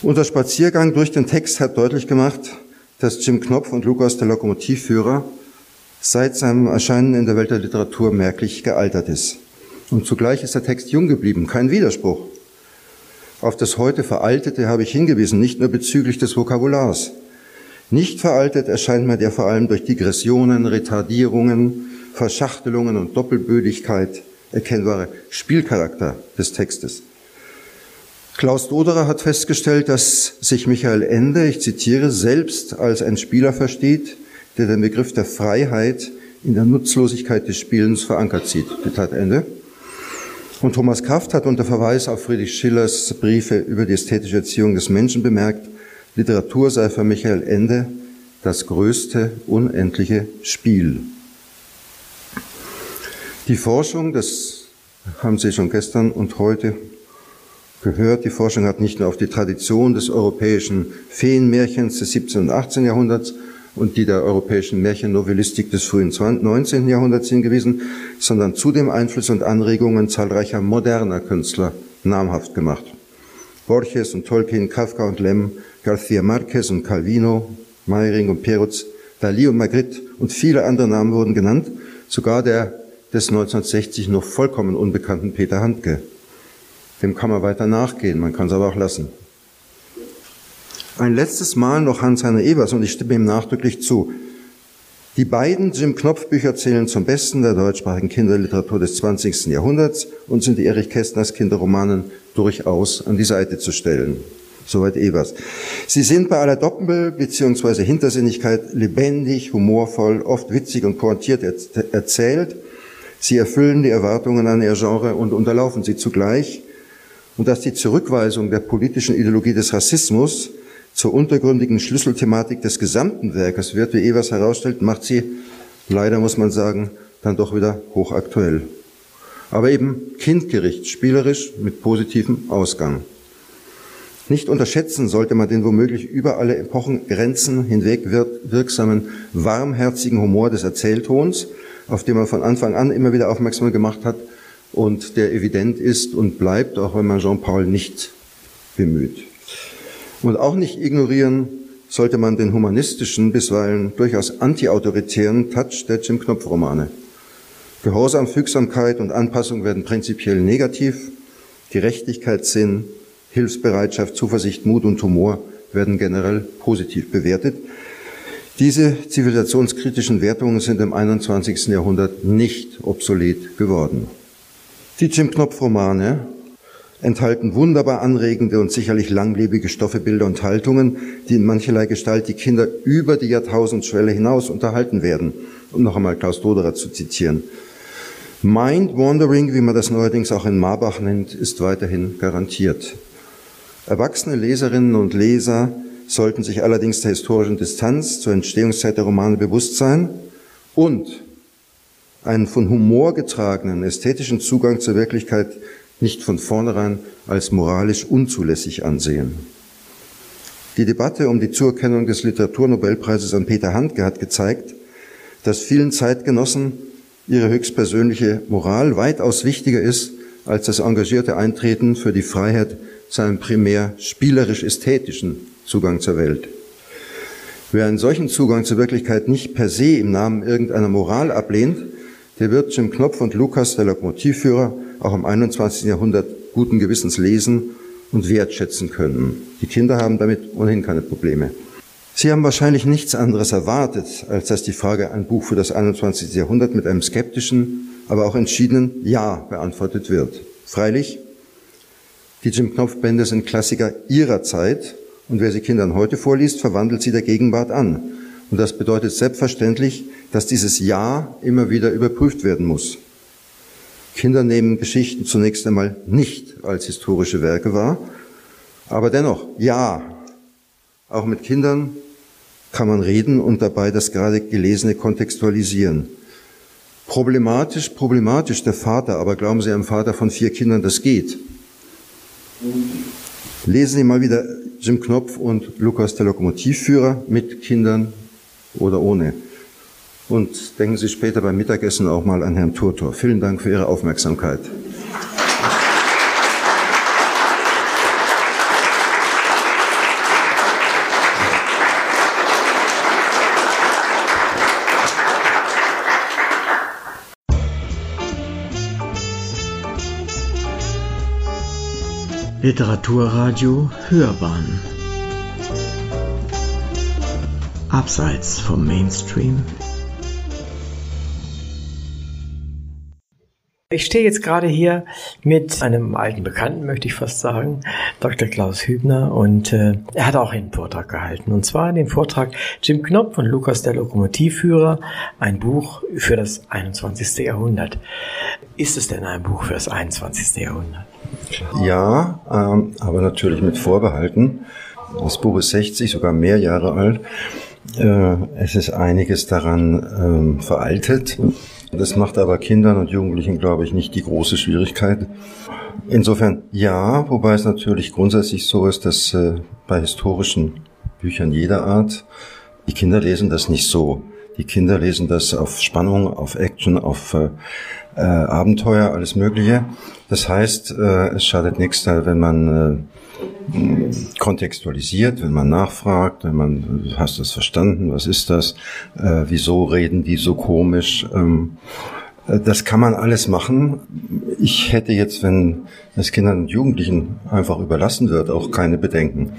Unser Spaziergang durch den Text hat deutlich gemacht, dass Jim Knopf und Lukas, der Lokomotivführer, seit seinem Erscheinen in der Welt der Literatur merklich gealtert ist. Und zugleich ist der Text jung geblieben, kein Widerspruch. Auf das heute Veraltete habe ich hingewiesen, nicht nur bezüglich des Vokabulars. Nicht veraltet erscheint mir der vor allem durch Digressionen, Retardierungen, Verschachtelungen und Doppelbödigkeit erkennbare Spielcharakter des Textes. Klaus Doderer hat festgestellt, dass sich Michael Ende, ich zitiere, selbst als ein Spieler versteht, der den Begriff der Freiheit in der Nutzlosigkeit des Spielens verankert sieht. Zitat Ende. Und Thomas Kraft hat unter Verweis auf Friedrich Schillers Briefe über die ästhetische Erziehung des Menschen bemerkt, Literatur sei für Michael Ende das größte unendliche Spiel. Die Forschung, das haben Sie schon gestern und heute gehört, die Forschung hat nicht nur auf die Tradition des europäischen Feenmärchens des 17. und 18. Jahrhunderts und die der europäischen Märchennovellistik des frühen 19. Jahrhunderts hingewiesen, sondern zudem Einfluss und Anregungen zahlreicher moderner Künstler namhaft gemacht. Borges und Tolkien, Kafka und Lem, García Márquez und Calvino, Meiring und Perutz, Dalí und Magritte und viele andere Namen wurden genannt, sogar der des 1960 noch vollkommen unbekannten Peter Handke. Dem kann man weiter nachgehen, man kann es aber auch lassen. Ein letztes Mal noch Hans-Heiner Evers und ich stimme ihm nachdrücklich zu. Die beiden Jim Knopf Bücher zählen zum Besten der deutschsprachigen Kinderliteratur des 20. Jahrhunderts und sind die Erich Kästners Kinderromanen durchaus an die Seite zu stellen. Soweit Evers. Sie sind bei aller Doppel- bzw. Hintersinnigkeit lebendig, humorvoll, oft witzig und pointiert erzählt. Sie erfüllen die Erwartungen an ihr Genre und unterlaufen sie zugleich. Und dass die Zurückweisung der politischen Ideologie des Rassismus zur untergründigen Schlüsselthematik des gesamten Werkes wird, wie Evers herausstellt, macht sie, leider muss man sagen, dann doch wieder hochaktuell. Aber eben kindgericht, spielerisch, mit positivem Ausgang. Nicht unterschätzen sollte man den womöglich über alle Epochengrenzen hinweg wirksamen, warmherzigen Humor des Erzähltons, auf den man von Anfang an immer wieder aufmerksam gemacht hat und der evident ist und bleibt, auch wenn man Jean-Paul nicht bemüht. Und auch nicht ignorieren sollte man den humanistischen, bisweilen durchaus antiautoritären Touch der Jim Knopf-Romane. Gehorsam, Fügsamkeit und Anpassung werden prinzipiell negativ. Gerechtigkeitssinn, Hilfsbereitschaft, Zuversicht, Mut und Humor werden generell positiv bewertet. Diese zivilisationskritischen Wertungen sind im 21. Jahrhundert nicht obsolet geworden. Die Jim Knopf-Romane enthalten wunderbar anregende und sicherlich langlebige Stoffe, Bilder und Haltungen, die in mancherlei Gestalt die Kinder über die Jahrtausendschwelle hinaus unterhalten werden. Um noch einmal Klaus Doderer zu zitieren. Mind Wandering, wie man das neuerdings auch in Marbach nennt, ist weiterhin garantiert. Erwachsene Leserinnen und Leser sollten sich allerdings der historischen Distanz zur Entstehungszeit der Romane bewusst sein und einen von Humor getragenen ästhetischen Zugang zur Wirklichkeit nicht von vornherein als moralisch unzulässig ansehen. Die Debatte um die Zuerkennung des Literaturnobelpreises an Peter Handke hat gezeigt, dass vielen Zeitgenossen ihre höchstpersönliche Moral weitaus wichtiger ist als das engagierte Eintreten für die Freiheit zu einem primär spielerisch-ästhetischen Zugang zur Welt. Wer einen solchen Zugang zur Wirklichkeit nicht per se im Namen irgendeiner Moral ablehnt, der wird Jim Knopf und Lukas, der Lokomotivführer, auch im 21. Jahrhundert guten Gewissens lesen und wertschätzen können. Die Kinder haben damit ohnehin keine Probleme. Sie haben wahrscheinlich nichts anderes erwartet, als dass die Frage ein Buch für das 21. Jahrhundert mit einem skeptischen, aber auch entschiedenen Ja beantwortet wird. Freilich, die Jim Knopf Bände sind Klassiker ihrer Zeit und wer sie Kindern heute vorliest, verwandelt sie der Gegenwart an. Und das bedeutet selbstverständlich, dass dieses Ja immer wieder überprüft werden muss. Kinder nehmen Geschichten zunächst einmal nicht als historische Werke wahr, aber dennoch, ja, auch mit Kindern kann man reden und dabei das gerade Gelesene kontextualisieren. Problematisch, problematisch der Vater, aber glauben Sie einem Vater von vier Kindern, das geht. Lesen Sie mal wieder Jim Knopf und Lukas der Lokomotivführer mit Kindern oder ohne. Und denken Sie später beim Mittagessen auch mal an Herrn Turtor. Vielen Dank für Ihre Aufmerksamkeit. Literaturradio Hörbahn Abseits vom Mainstream Ich stehe jetzt gerade hier mit einem alten Bekannten, möchte ich fast sagen, Dr. Klaus Hübner, und äh, er hat auch einen Vortrag gehalten. Und zwar den Vortrag Jim Knopf und Lukas der Lokomotivführer, ein Buch für das 21. Jahrhundert. Ist es denn ein Buch für das 21. Jahrhundert? Ja, ähm, aber natürlich mit Vorbehalten. Das Buch ist 60, sogar mehr Jahre alt. Äh, es ist einiges daran ähm, veraltet. Das macht aber Kindern und Jugendlichen, glaube ich, nicht die große Schwierigkeit. Insofern ja, wobei es natürlich grundsätzlich so ist, dass äh, bei historischen Büchern jeder Art, die Kinder lesen das nicht so. Die Kinder lesen das auf Spannung, auf Action, auf äh, äh, Abenteuer, alles Mögliche. Das heißt, äh, es schadet nichts, wenn man äh, kontextualisiert, wenn man nachfragt, wenn man, hast du das verstanden, was ist das, äh, wieso reden die so komisch. Ähm, äh, das kann man alles machen. Ich hätte jetzt, wenn das Kindern und Jugendlichen einfach überlassen wird, auch keine Bedenken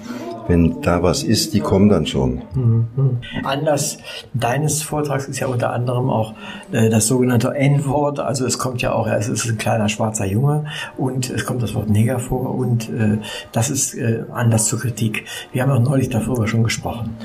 wenn da was ist, die kommen dann schon. Mhm. Anlass deines Vortrags ist ja unter anderem auch äh, das sogenannte N-Wort. Also es kommt ja auch, es ist ein kleiner schwarzer Junge und es kommt das Wort Neger vor und äh, das ist äh, Anlass zur Kritik. Wir haben auch neulich darüber schon gesprochen.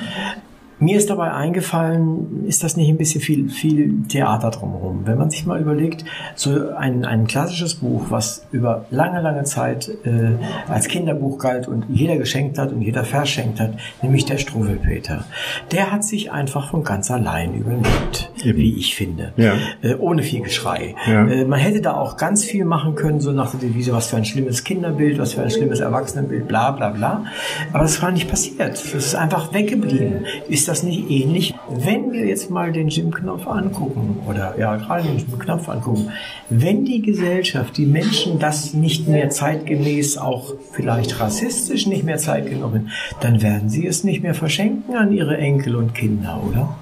Mir ist dabei eingefallen, ist das nicht ein bisschen viel, viel Theater drumherum? Wenn man sich mal überlegt, so ein, ein klassisches Buch, was über lange, lange Zeit äh, als Kinderbuch galt und jeder geschenkt hat und jeder verschenkt hat, nämlich der Struwelpeter, der hat sich einfach von ganz allein überlebt, Eben. wie ich finde. Ja. Äh, ohne viel Geschrei. Ja. Äh, man hätte da auch ganz viel machen können, so nach der Devise, was für ein schlimmes Kinderbild, was für ein schlimmes Erwachsenenbild, bla bla bla. Aber das war nicht passiert. Das ist einfach weggeblieben. Ist ist das nicht ähnlich? Wenn wir jetzt mal den Jim-Knopf angucken, oder ja, gerade den Jim-Knopf angucken, wenn die Gesellschaft, die Menschen das nicht mehr zeitgemäß, auch vielleicht rassistisch nicht mehr zeitgenommen, dann werden sie es nicht mehr verschenken an ihre Enkel und Kinder, oder?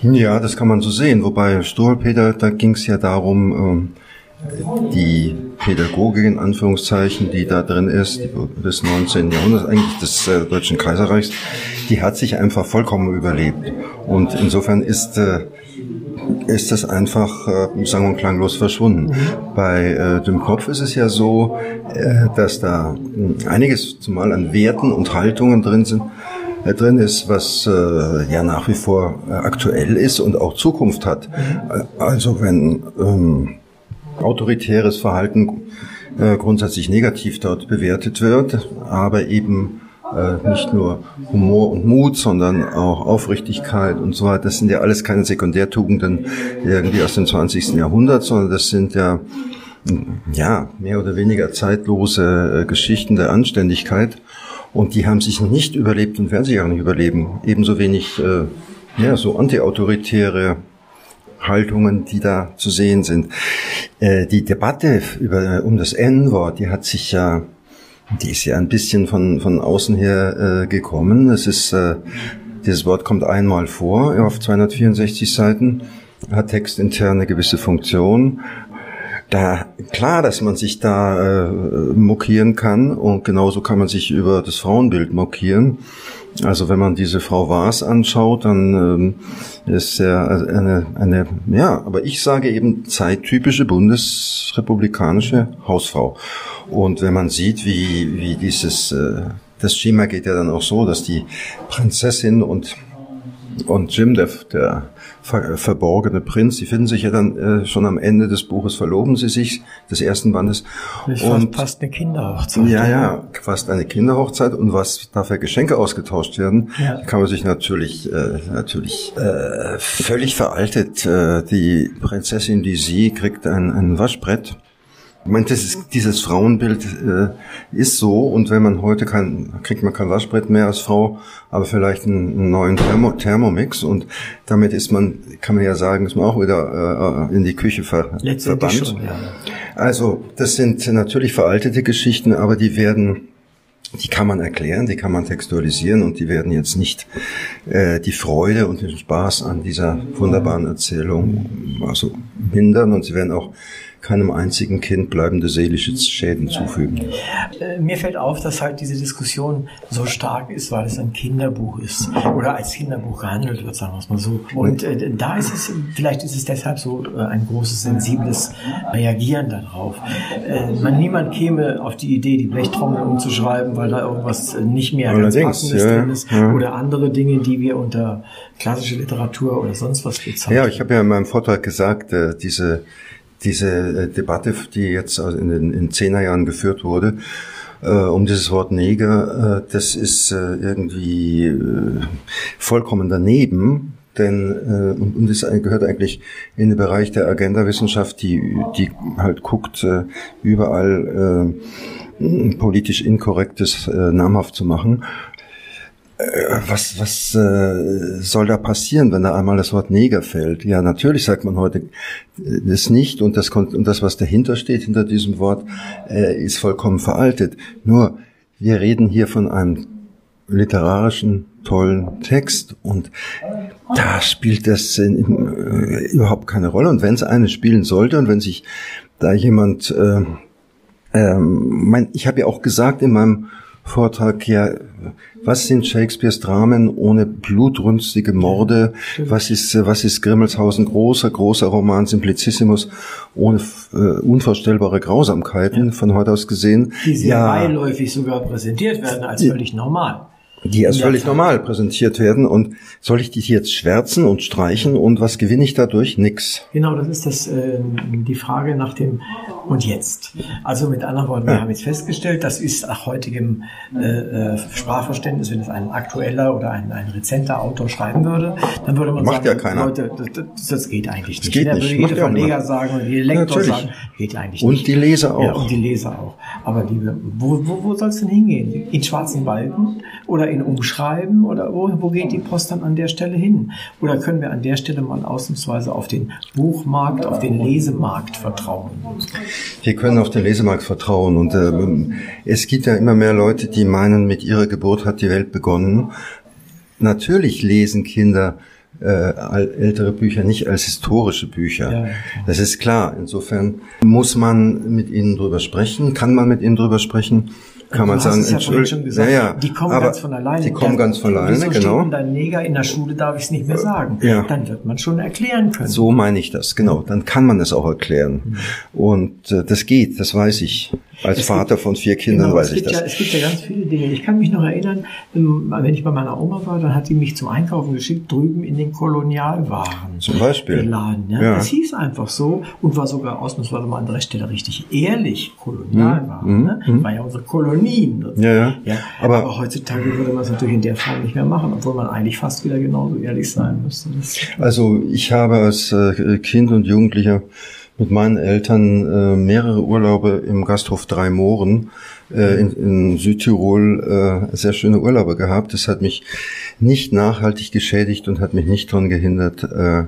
Ja, das kann man so sehen. Wobei Stohlpeter, da ging es ja darum, ähm, die Pädagogik in Anführungszeichen, die da drin ist, des 19. Jahrhunderts, eigentlich des äh, Deutschen Kaiserreichs, die hat sich einfach vollkommen überlebt. Und insofern ist äh, ist das einfach äh, sang- und klanglos verschwunden. Bei äh, dem Kopf ist es ja so, äh, dass da äh, einiges zumal an Werten und Haltungen drin sind, äh, drin ist, was äh, ja nach wie vor äh, aktuell ist und auch Zukunft hat. Mhm. Also wenn ähm, autoritäres Verhalten äh, grundsätzlich negativ dort bewertet wird, aber eben äh, nicht nur Humor und Mut, sondern auch Aufrichtigkeit und so weiter. Das sind ja alles keine Sekundärtugenden irgendwie aus dem 20. Jahrhundert, sondern das sind ja ja mehr oder weniger zeitlose äh, Geschichten der Anständigkeit. Und die haben sich nicht überlebt und werden sich auch nicht überleben. Ebenso wenig äh, ja, so antiautoritäre Haltungen, die da zu sehen sind. Äh, die Debatte über, um das N-Wort, die hat sich ja, die ist ja ein bisschen von, von außen her äh, gekommen. Es ist, äh, dieses Wort kommt einmal vor auf 264 Seiten, hat textinterne gewisse Funktion. da klar, dass man sich da äh, mokieren kann und genauso kann man sich über das Frauenbild mokieren. Also wenn man diese Frau Waas anschaut, dann ähm, ist er eine, eine, ja, aber ich sage eben zeittypische bundesrepublikanische Hausfrau. Und wenn man sieht, wie, wie dieses, äh, das Schema geht ja dann auch so, dass die Prinzessin und und Jim, der, der ver verborgene Prinz, die finden sich ja dann äh, schon am Ende des Buches, verloben sie sich, des ersten Bandes. Das und fast eine Kinderhochzeit. Ja, ja, fast eine Kinderhochzeit. Und was da für Geschenke ausgetauscht werden, ja. kann man sich natürlich, äh, natürlich äh, völlig veraltet. Äh, die Prinzessin, die sie kriegt ein, ein Waschbrett ich meine, ist, dieses Frauenbild äh, ist so und wenn man heute kein, kriegt man kein Waschbrett mehr als Frau, aber vielleicht einen, einen neuen Thermo, Thermomix und damit ist man, kann man ja sagen, ist man auch wieder äh, in die Küche ver, verbannt. Schon, ja. Also das sind natürlich veraltete Geschichten, aber die werden die kann man erklären, die kann man textualisieren und die werden jetzt nicht äh, die Freude und den Spaß an dieser wunderbaren Erzählung also mindern und sie werden auch keinem einzigen Kind bleibende seelische Schäden zufügen. Äh, mir fällt auf, dass halt diese Diskussion so stark ist, weil es ein Kinderbuch ist oder als Kinderbuch gehandelt wird, sagen wir es mal so. Und äh, da ist es, vielleicht ist es deshalb so äh, ein großes, sensibles Reagieren darauf. Äh, man, niemand käme auf die Idee, die Blechtrommel umzuschreiben, weil da irgendwas äh, nicht mehr ganz Passendes ja, drin ist ja. oder andere Dinge, die wir unter klassische Literatur oder sonst was bezeichnen. Ja, ich habe ja in meinem Vortrag gesagt, äh, diese diese äh, Debatte, die jetzt in den in Zehnerjahren geführt wurde, äh, um dieses Wort Neger, äh, das ist irgendwie vollkommen daneben, denn und, das gehört eigentlich in den Bereich der Agenda-Wissenschaft, die die halt guckt überall politisch Inkorrektes namhaft zu machen. Äh, was, was äh, soll da passieren, wenn da einmal das Wort Neger fällt? Ja, natürlich sagt man heute äh, das nicht und das, und das, was dahinter steht, hinter diesem Wort, äh, ist vollkommen veraltet. Nur, wir reden hier von einem literarischen, tollen Text und da spielt das in, äh, überhaupt keine Rolle. Und wenn es eine spielen sollte und wenn sich da jemand, äh, äh, mein, ich habe ja auch gesagt in meinem Vortrag, ja, was sind Shakespeares Dramen ohne blutrünstige Morde? Was ist, was ist Grimmelshausen großer, großer Roman Simplicissimus ohne äh, unvorstellbare Grausamkeiten von heute aus gesehen? Die sehr ja, beiläufig sogar präsentiert werden als völlig normal die als völlig normal präsentiert werden. Und soll ich die jetzt schwärzen und streichen und was gewinne ich dadurch? Nix. Genau, das ist das, äh, die Frage nach dem und jetzt. Also mit anderen Worten, wir ja. haben jetzt festgestellt, das ist nach heutigem äh, äh, Sprachverständnis, wenn es ein aktueller oder ein, ein rezenter Autor schreiben würde, dann würde man Macht sagen, ja keiner. Leute, das, das geht eigentlich nicht. Das geht nicht. Würde jeder Verleger sagen und jeder Lektor Natürlich. sagen, geht eigentlich und nicht. Und die Leser auch. Ja, und die Leser auch. Aber liebe, wo, wo, wo soll es denn hingehen? In schwarzen Balken oder in Umschreiben? oder wo, wo geht die Post dann an der Stelle hin? Oder können wir an der Stelle mal ausnahmsweise auf den Buchmarkt, auf den Lesemarkt vertrauen? Wir können auf den Lesemarkt vertrauen und äh, es gibt ja immer mehr Leute, die meinen, mit ihrer Geburt hat die Welt begonnen. Natürlich lesen Kinder äh, ältere Bücher nicht als historische Bücher. Ja, das ist klar. Insofern muss man mit ihnen drüber sprechen, kann man mit ihnen drüber sprechen kann man sagen, entschuldigung, ja, ja, die kommen ganz von alleine. Die kommen ganz von alleine, wieso genau. Steht dein Neger in der Schule darf ich es nicht mehr sagen. Ja. Dann wird man schon erklären können. So meine ich das, genau. Dann kann man es auch erklären. Mhm. Und äh, das geht, das weiß ich. Als es Vater gibt, von vier Kindern genau, weiß ich das. Ja, es gibt ja ganz viele Dinge. Ich kann mich noch erinnern, wenn ich bei meiner Oma war, dann hat die mich zum Einkaufen geschickt, drüben in den Kolonialwaren. Zum Beispiel. Laden, ja. ja. Das hieß einfach so und war sogar ausnahmsweise mal an der Stelle richtig ehrlich Kolonialwaren. Mhm. Ne? Mhm. War ja unsere Kolonien. Ja, ja. ja aber, aber, heutzutage würde man es natürlich in der Form nicht mehr machen, obwohl man eigentlich fast wieder genauso ehrlich sein müsste. Also ich habe als äh, Kind und Jugendlicher mit meinen Eltern äh, mehrere Urlaube im Gasthof Drei Mooren äh, in, in Südtirol äh, sehr schöne Urlaube gehabt. Das hat mich nicht nachhaltig geschädigt und hat mich nicht daran gehindert, äh,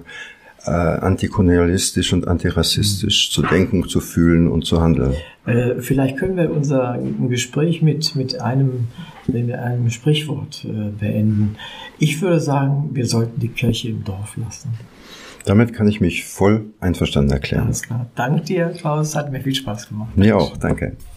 äh, antikolonialistisch und antirassistisch zu denken, zu fühlen und zu handeln. Äh, vielleicht können wir unser Gespräch mit, mit einem, mit einem Sprichwort äh, beenden. Ich würde sagen, wir sollten die Kirche im Dorf lassen. Damit kann ich mich voll einverstanden erklären. Alles klar. Danke dir, Klaus. Hat mir viel Spaß gemacht. Mir auch, danke.